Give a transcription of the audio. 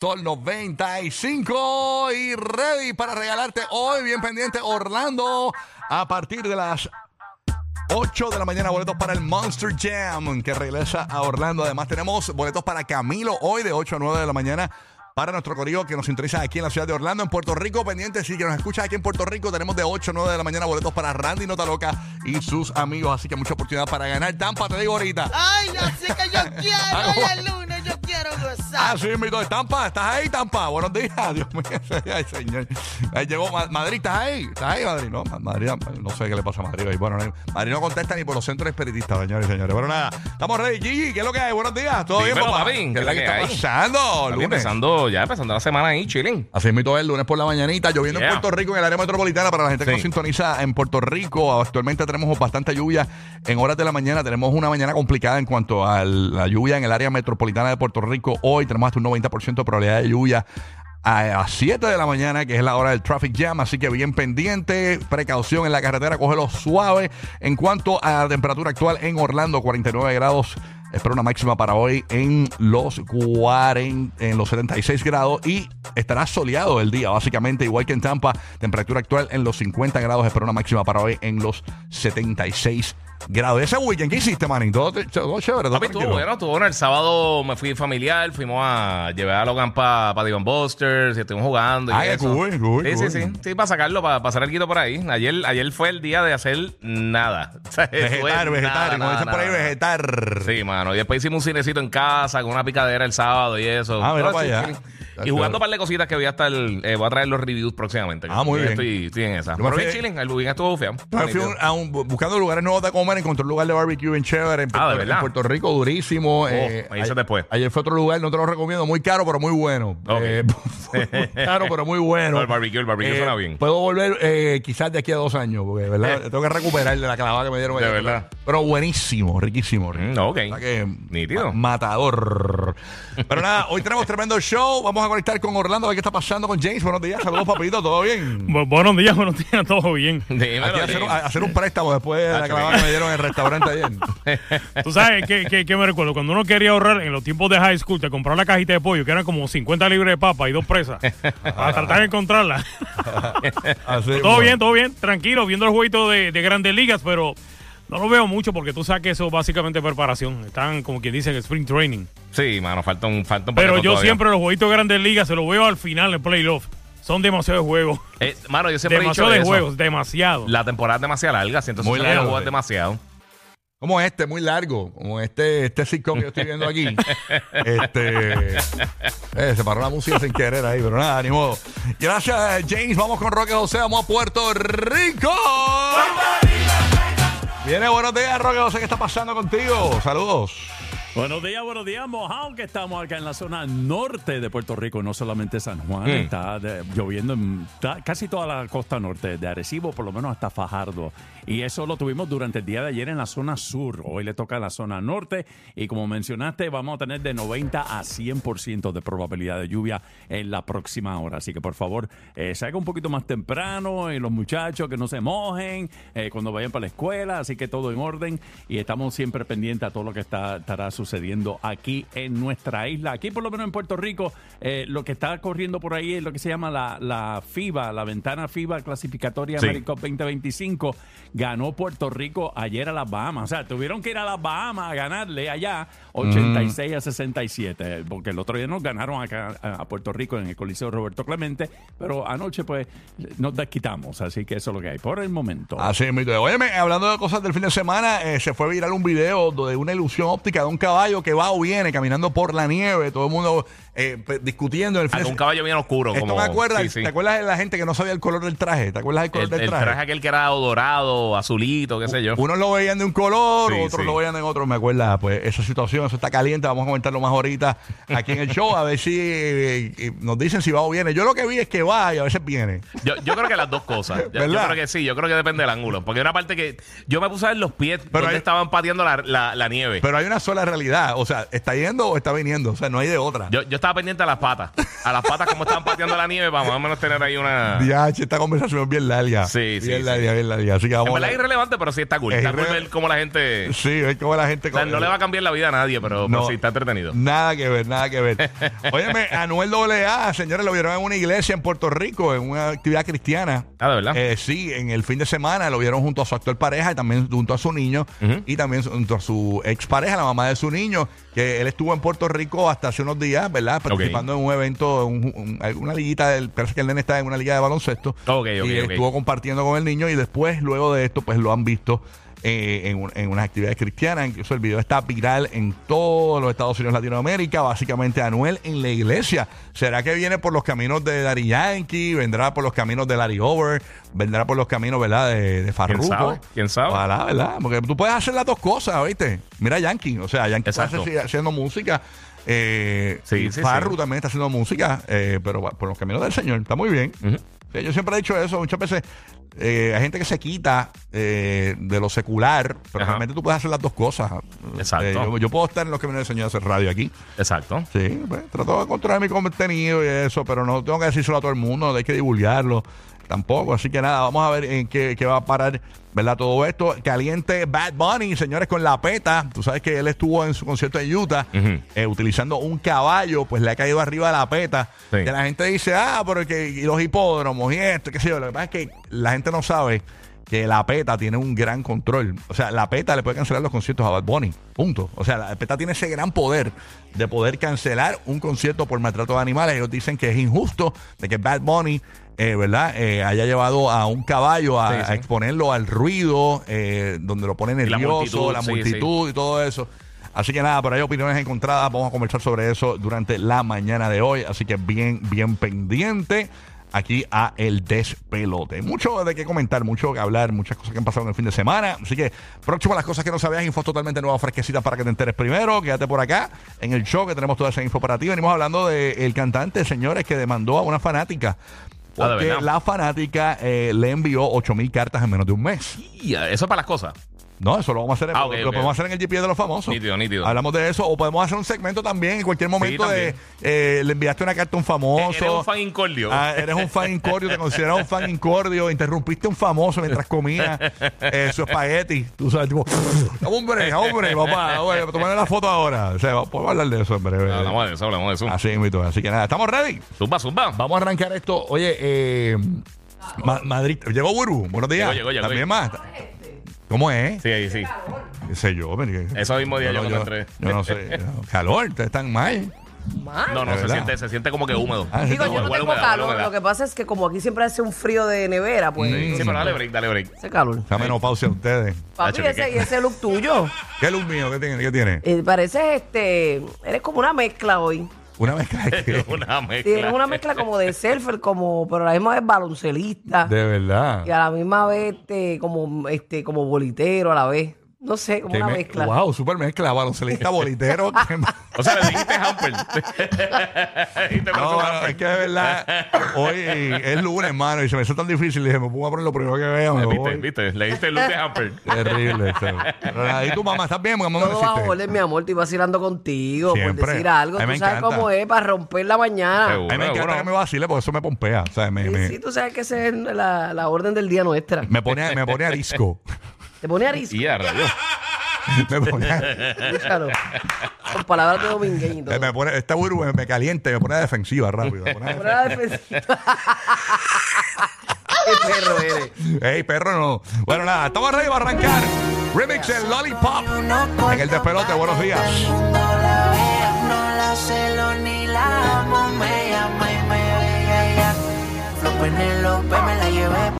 Sol 95 y ready para regalarte hoy, bien pendiente, Orlando, a partir de las 8 de la mañana, boletos para el Monster Jam, que regresa a Orlando. Además, tenemos boletos para Camilo hoy de 8 a 9 de la mañana. Para nuestro corrido que nos interesa aquí en la ciudad de Orlando, en Puerto Rico, pendiente, sí que nos escucha aquí en Puerto Rico, tenemos de 8 a 9 de la mañana boletos para Randy Nota Loca y sus amigos, así que mucha oportunidad para ganar. Tampa, te digo ahorita. Ay, sé que yo quiero. Ah, es lunes, yo quiero Ah, gozar. sí, mi de Tampa, ¿estás ahí, Tampa? Buenos días, Dios mío. Ay, señor. Ahí llegó Ma- Madrid, ¿estás ahí? ¿Estás ahí, Madrid? No, Ma- Madrid, no sé qué le pasa a Madrid hoy. Bueno, no- Madrid no contesta ni por los centros espiritistas, señores y señores. Bueno, nada, estamos ready. Gigi, ¿qué es lo que hay? Buenos días, ¿todo bien, Dímelo, papá? papi, ¿Qué es ¿qué lo es que la está que hay? pasando? Papi, Lunes. empezando, ya empezando la semana ahí, chilling. Así mismo el lunes por la mañanita, lloviendo en Yeah. Puerto Rico, en el área metropolitana, para la gente que Sí. nos sintoniza en Puerto Rico. Actualmente tenemos bastante lluvia en horas de la mañana. Tenemos una mañana complicada en cuanto a la lluvia en el área metropolitana de Puerto Rico. Hoy tenemos hasta un 90% de probabilidad de lluvia a, a 7 de la mañana, que es la hora del traffic jam. Así que bien pendiente, precaución en la carretera, cógelo suave. En cuanto a la temperatura actual en Orlando, 49 grados. Espero una máxima para hoy en los 40, en los 76 grados y estará soleado el día, básicamente, igual que en Tampa. Temperatura actual en los 50 grados. Espero una máxima para hoy en los 76 grados. Ese weekend, ¿qué hiciste, manito? Todo, todo chévere, todo Papi, tranquilo? bueno, estuvo bueno. El sábado me fui familiar, fuimos a llevar a Logan para pa Divan Busters y estuvimos jugando. Y qué eso. cool, cool, sí, cool. sí, sí, sí. para sacarlo, para hacer el por ahí. Ayer, ayer fue el día de hacer nada. O sea, fue Vegetar, vegetar, nada, como nada, dicen por ahí, nada. vegetar. Sí, mano. Y después hicimos un cinecito en casa con una picadera el sábado y eso. Ah, mira para allá. Y jugando un par de cositas que voy a estar, eh, voy a traer los reviews próximamente. Ah, muy bien. Estoy, estoy en esa. Yo me Pero bien fui- chilling, el weekend estuvo feo. Yo me fui un- a un- buscando lugares nuevos de comer, encontré un lugar de barbecue bien chévere en, Ah, ¿de Puerto, verdad? en Puerto Rico, durísimo. eh, ahí se a- te fue. Ayer fue otro lugar, no te lo recomiendo, muy caro, pero muy bueno. Ok. Eh, muy caro, pero muy bueno. No, el barbecue, el barbecue suena bien. Puedo volver eh, quizás de aquí a dos años, porque ¿verdad? tengo que recuperar de la clavada que me dieron. De ayer. verdad. Pero buenísimo, riquísimo. Mm, ok. O sea que, Nítido. ma- matador. Pero nada, hoy tenemos tremendo show. Vamos a conectar con Orlando a ver qué está pasando con James. Buenos días, saludos, papito, ¿todo bien? Bu- buenos días, buenos días, todo bien. Dímelo, Aquí a hacer, James. a hacer un préstamo después de la clavada que me dieron en el restaurante ayer. Tú sabes que, que, que me recuerdo, cuando uno quería ahorrar en los tiempos de high school, te compraba una cajita de pollo que eran como 50 libras de papa y dos presas para tratar de encontrarla. Así, todo bien, todo bien, tranquilo, viendo el jueguito de, de grandes ligas, pero no lo veo mucho porque tú sabes que eso es básicamente preparación. Están, como quien dice, en spring training. Sí, mano, falta un, falta un Pero yo todavía. siempre los jueguitos de grandes ligas se los veo al final en playoff. Son demasiados juegos. Eh, mano, yo siempre he dicho Demasiado de eso. juegos, demasiado. La temporada es demasiado larga, 160 Muy largo, es demasiado. Como este, muy largo. Como este, este sitcom que yo estoy viendo aquí. este. eh, se paró la música sin querer ahí, pero nada, ni modo. Gracias, James. Vamos con Roque José. Vamos a Puerto Rico. Viene, buenos días, Roque José. ¿Qué está pasando contigo? Saludos. Buenos días, buenos días, mojado que estamos acá en la zona norte de Puerto Rico, no solamente San Juan, Mm. está de- lloviendo en ta- casi toda la costa norte, de Arecibo por lo menos hasta Fajardo. Y eso lo tuvimos durante el día de ayer en la zona sur. Hoy le toca a la zona norte y como mencionaste, vamos a tener de 90 a 100% de probabilidad de lluvia en la próxima hora. Así que por favor, eh, salga un poquito más temprano y los muchachos que no se mojen eh, cuando vayan para la escuela, así que todo en orden y estamos siempre pendientes a todo lo que está, estará sucediendo aquí en nuestra isla. Aquí por lo menos en Puerto Rico, eh, lo que está corriendo por ahí es lo que se llama la, la FIBA, la ventana FIBA clasificatoria Sí. America 2025. Ganó Puerto Rico ayer a las Bahamas. O sea, tuvieron que ir a las Bahamas a ganarle allá 86 a 67, porque el otro día nos ganaron acá a Puerto Rico en el Coliseo Roberto Clemente, pero anoche pues nos desquitamos, así que eso es lo que hay por el momento. Así es, mito. Óyeme, hablando de cosas del fin de semana, eh, se fue viral un video de una ilusión óptica de un caballo que va o viene caminando por la nieve. Todo el mundo eh, pe- discutiendo en el fin Ah, de un caballo bien oscuro. Esto como, me acuerda, sí, sí. ¿te acuerdas de la gente que no sabía el color del traje? ¿Te acuerdas del color El, del el traje? traje aquel que era dorado, azulito, qué sé yo. Unos lo veían de un color, Sí, otros lo veían de otro. Me acuerda, pues, esa situación, eso está caliente. Vamos a comentarlo más ahorita aquí en el show, a ver si eh, eh, nos dicen si va o viene. Yo lo que vi es que va y a veces viene. Yo, yo creo que las dos cosas. Yo, creo que sí, yo creo que depende del ángulo. Porque una parte que yo me puse a ver los pies donde hay- estaban pateando la, la- la nieve. Pero hay una sola realidad. O sea, ¿está yendo o está viniendo? O sea, no hay de otra. yo, yo estaba pendiente a las patas. a las patas como estaban pateando la nieve para más o menos tener ahí una... DH, esta conversación es bien larga. Sí, sí, Bien sí. larga, bien larga. Así que vamos En a verdad es irrelevante, pero sí está cool. Es Está cool ver cómo la gente... Sí, es como la gente... o sea, no le va a cambiar la vida a nadie, pero, pero No. sí está entretenido. Nada que ver, nada que ver. Óyeme, Anuel AA, señores, lo vieron en una iglesia en Puerto Rico, en una actividad cristiana. Ah, ¿de verdad? Eh, sí, en el fin de semana lo vieron junto a su actual pareja y también junto a su niño y también junto a su expareja, la mamá de su niño, que él estuvo en Puerto Rico hasta hace unos días, ¿verdad? Participando en un evento, un- un- una liguita, del, parece que el nene está en una liga de baloncesto. Y estuvo compartiendo con el niño y después, luego de esto, pues lo han visto. Eh, en, un- en unas actividades cristianas, incluso el video está viral en todos los Estados Unidos, Latinoamérica, básicamente Anuel en la iglesia. ¿Será que viene por los caminos de Daddy Yankee? ¿Vendrá por los caminos de Larry Over? ¿Vendrá por los caminos, verdad, de, de Farruko? sabe? ¿Quién sabe? Ojalá, ¿verdad? Porque tú puedes hacer las dos cosas, ¿viste? Mira Yankee, o sea, Yankee está haciendo música. Eh, Sí, sí, Farru sí. también está haciendo música, eh, pero por los caminos del Señor. Está muy bien. Sí, yo siempre he dicho eso. Muchas veces eh, hay gente que se quita eh, de lo secular, pero Ajá. realmente tú puedes hacer las dos cosas. Exacto. Eh, yo, yo puedo estar en los caminos del Señor y hacer radio aquí. Exacto. Sí, pues, trato de controlar mi contenido y eso, pero no tengo que decírselo a todo el mundo, hay que divulgarlo tampoco. Así que nada, vamos a ver en qué, qué va a parar, ¿verdad? Todo esto. Caliente Bad Bunny, señores, con la peta. Tú sabes que él estuvo en su concierto en Utah eh, utilizando un caballo, pues le ha caído arriba de la peta. Sí. Que la gente dice, ah, pero que y los hipódromos y esto, qué sé yo. Lo que pasa es que la gente no sabe que la PETA tiene un gran control. O sea, la PETA le puede cancelar los conciertos a Bad Bunny. Punto. O sea, la PETA tiene ese gran poder de poder cancelar un concierto por maltrato de animales. Ellos dicen que es injusto de que Bad Bunny, eh, ¿verdad?, Eh, haya llevado a un caballo a, Sí, sí. a exponerlo al ruido, eh, donde lo pone la nervioso, multitud, la sí, multitud y todo eso. Así que nada, pero hay opiniones encontradas. Vamos a conversar sobre eso durante la mañana de hoy. Así que bien, bien pendiente aquí a El Despelote. Mucho de qué comentar, mucho que hablar, muchas cosas que han pasado en el fin de semana. Así que próximo a las cosas que no sabías, infos totalmente nuevas, fresquecitas para que te enteres primero. Quédate por acá en el show que tenemos toda esa info para ti. Venimos hablando del cantante, señores, que demandó a una fanática. Ah, ¿de Porque la fanática eh, le envió 8 mil cartas en menos de un mes. Y eso es para las cosas. No, eso lo vamos a hacer, Ah, lo, podemos hacer en el GPS de los famosos. Nítido, nítido. Hablamos de eso, o podemos hacer un segmento también en cualquier momento de eh, le enviaste una carta a un famoso. Eres un fan incordio. Ah, eres un fan incordio, te consideras un fan incordio, interrumpiste a un famoso mientras comía eh, su espagueti. Tú sabes, tipo, hombre, hombre, papá, oye, tomar la foto ahora. O sea, podemos hablar de eso en breve. Hablamos de eso, hablamos de eso. Así que nada, ¿estamos ready? Zumba, zumba. Vamos a arrancar esto. Oye, eh, Ma- Madrid, llegó Buru, buenos días. Llegó, llegó, llegó. También más. ¿Cómo es? Sí, ahí sí. ¿Qué sé yo? pero- Eso mismo día yo cuando entré. Yo no sé. Calor, ustedes están mal. No, no, ¿De se verdad? siente, se siente como que húmedo. Ah, Digo, yo no Huele tengo humedad, huele calor. humedad. Lo que pasa es que como aquí siempre hace un frío de nevera, pues. Mm. Sí, pero dale break, dale break. Ese calor. Esa menopausia de ustedes. Papi, Hacho, ¿qué, ese, qué? y ese look tuyo. ¿Qué luz mío? ¿Qué tiene? ¿Qué tiene? Eh, pareces este. Eres como una mezcla hoy. Una mezcla de qué? Una mezcla como de surfer, como, pero a la misma vez baloncelista. De verdad. Y a la misma vez este, como, este, como bolitero a la vez. No sé, como una me- mezcla. Wow, super mezcla, baloncelista, bolitero. O sea, le dijiste hamper. Dijiste, No, es hamper. que de verdad, hoy es lunes, hermano, y se me hizo tan difícil. Dije, me pongo a poner lo primero que vea, me ¿Viste? voy. ¿Viste? Le diste el look de hamper. Terrible. eso. Pero nada, ¿Y tu mamá estás bien? Mamá me Todo bajo hiciste. orden, mi amor, estoy vacilando contigo Siempre. por decir algo. A mí Tú me sabes encanta. cómo es para romper la mañana. A Seguro. mí me encanta Seguro. que me vacile porque eso me pompea. O sea, me, Sí, me, sí, tú sabes que esa es la, la orden del día nuestra. me pone, a- me pone a disco. Te pone a risco. Y a rayos. me pone a- Escúchalo. Con palabras de domingueño y todo. Me pone, esta burbu me, me calienta y me pone a defensiva rápido. Me pone a la defensiva. Qué perro eres. Ey, perro, no. Bueno, nada, estamos ready para arrancar. Remix el Lollipop. En el despelote, buenos días.